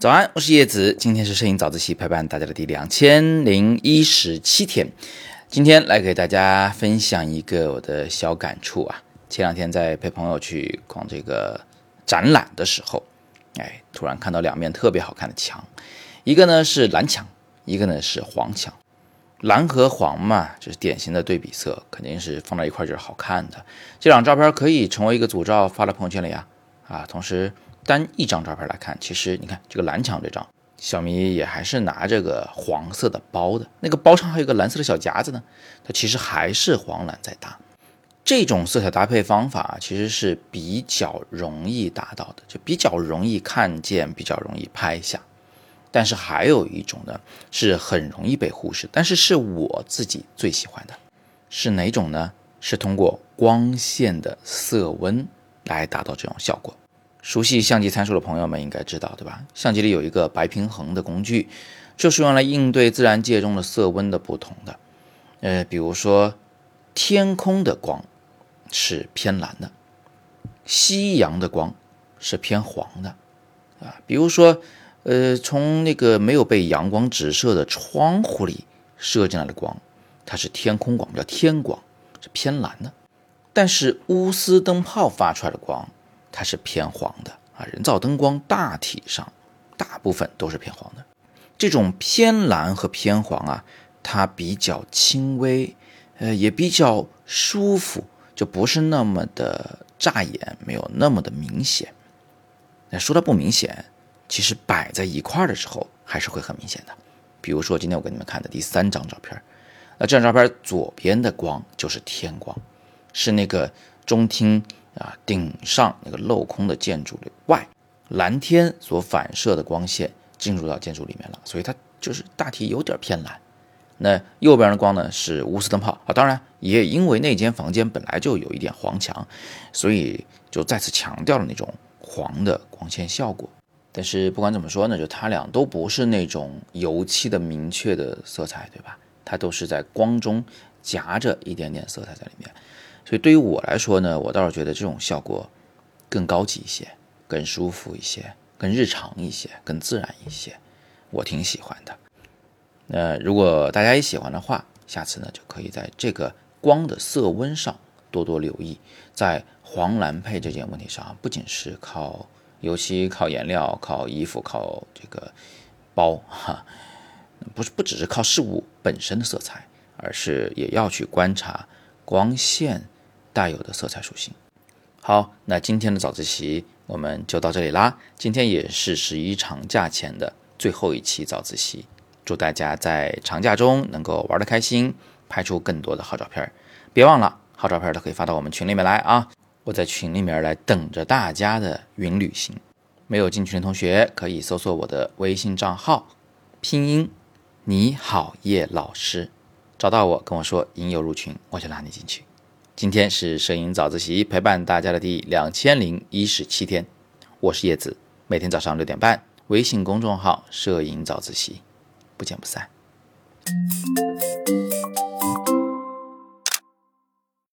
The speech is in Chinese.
早安，我是叶子，今天是摄影早自习陪伴大家的第两千零一十七天。今天来给大家分享一个我的小感触啊。前两天在陪朋友去逛这个展览的时候，哎，突然看到两面特别好看的墙，一个呢是蓝墙，一个呢是黄墙。蓝和黄嘛，就是典型的对比色，肯定是放在一块就是好看的。这张照片可以成为一个组照发到朋友圈里啊啊，同时。单一张照片来看，其实你看这个蓝墙这张，小米也还是拿这个黄色的包的，那个包上还有个蓝色的小夹子呢，它其实还是黄蓝在搭。这种色彩搭配方法其实是比较容易达到的，就比较容易看见，比较容易拍下。但是还有一种呢，是很容易被忽视，但是是我自己最喜欢的，是哪种呢？是通过光线的色温来达到这种效果。熟悉相机参数的朋友们应该知道，对吧？相机里有一个白平衡的工具，就是用来应对自然界中的色温的不同的。呃，比如说天空的光是偏蓝的，夕阳的光是偏黄的，啊，比如说呃，从那个没有被阳光直射的窗户里射进来的光，它是天空光，叫天光，是偏蓝的。但是钨丝灯泡发出来的光。它是偏黄的啊，人造灯光大体上大部分都是偏黄的。这种偏蓝和偏黄啊，它比较轻微，呃，也比较舒服，就不是那么的扎眼，没有那么的明显。那说它不明显，其实摆在一块儿的时候还是会很明显的。比如说今天我给你们看的第三张照片，那这张照片左边的光就是天光，是那个中厅。啊，顶上那个镂空的建筑的外，蓝天所反射的光线进入到建筑里面了，所以它就是大体有点偏蓝。那右边的光呢是钨丝灯泡啊，当然也因为那间房间本来就有一点黄墙，所以就再次强调了那种黄的光线效果。但是不管怎么说呢，就它俩都不是那种油漆的明确的色彩，对吧？它都是在光中夹着一点点色彩在里面。所以对于我来说呢，我倒是觉得这种效果更高级一些，更舒服一些，更日常一些，更自然一些，我挺喜欢的。那如果大家也喜欢的话，下次呢就可以在这个光的色温上多多留意，在黄蓝配这件问题上，不仅是靠尤其、靠颜料、靠衣服、靠这个包哈，不是不只是靠事物本身的色彩，而是也要去观察光线。带有的色彩属性。好，那今天的早自习我们就到这里啦。今天也是十一长假前的最后一期早自习，祝大家在长假中能够玩得开心，拍出更多的好照片。别忘了，好照片都可以发到我们群里面来啊！我在群里面来等着大家的云旅行。没有进群的同学可以搜索我的微信账号，拼音你好叶老师，找到我跟我说应有入群，我就拉你进去。今天是摄影早自习陪伴大家的第两千零一十七天，我是叶子，每天早上六点半，微信公众号“摄影早自习”，不见不散。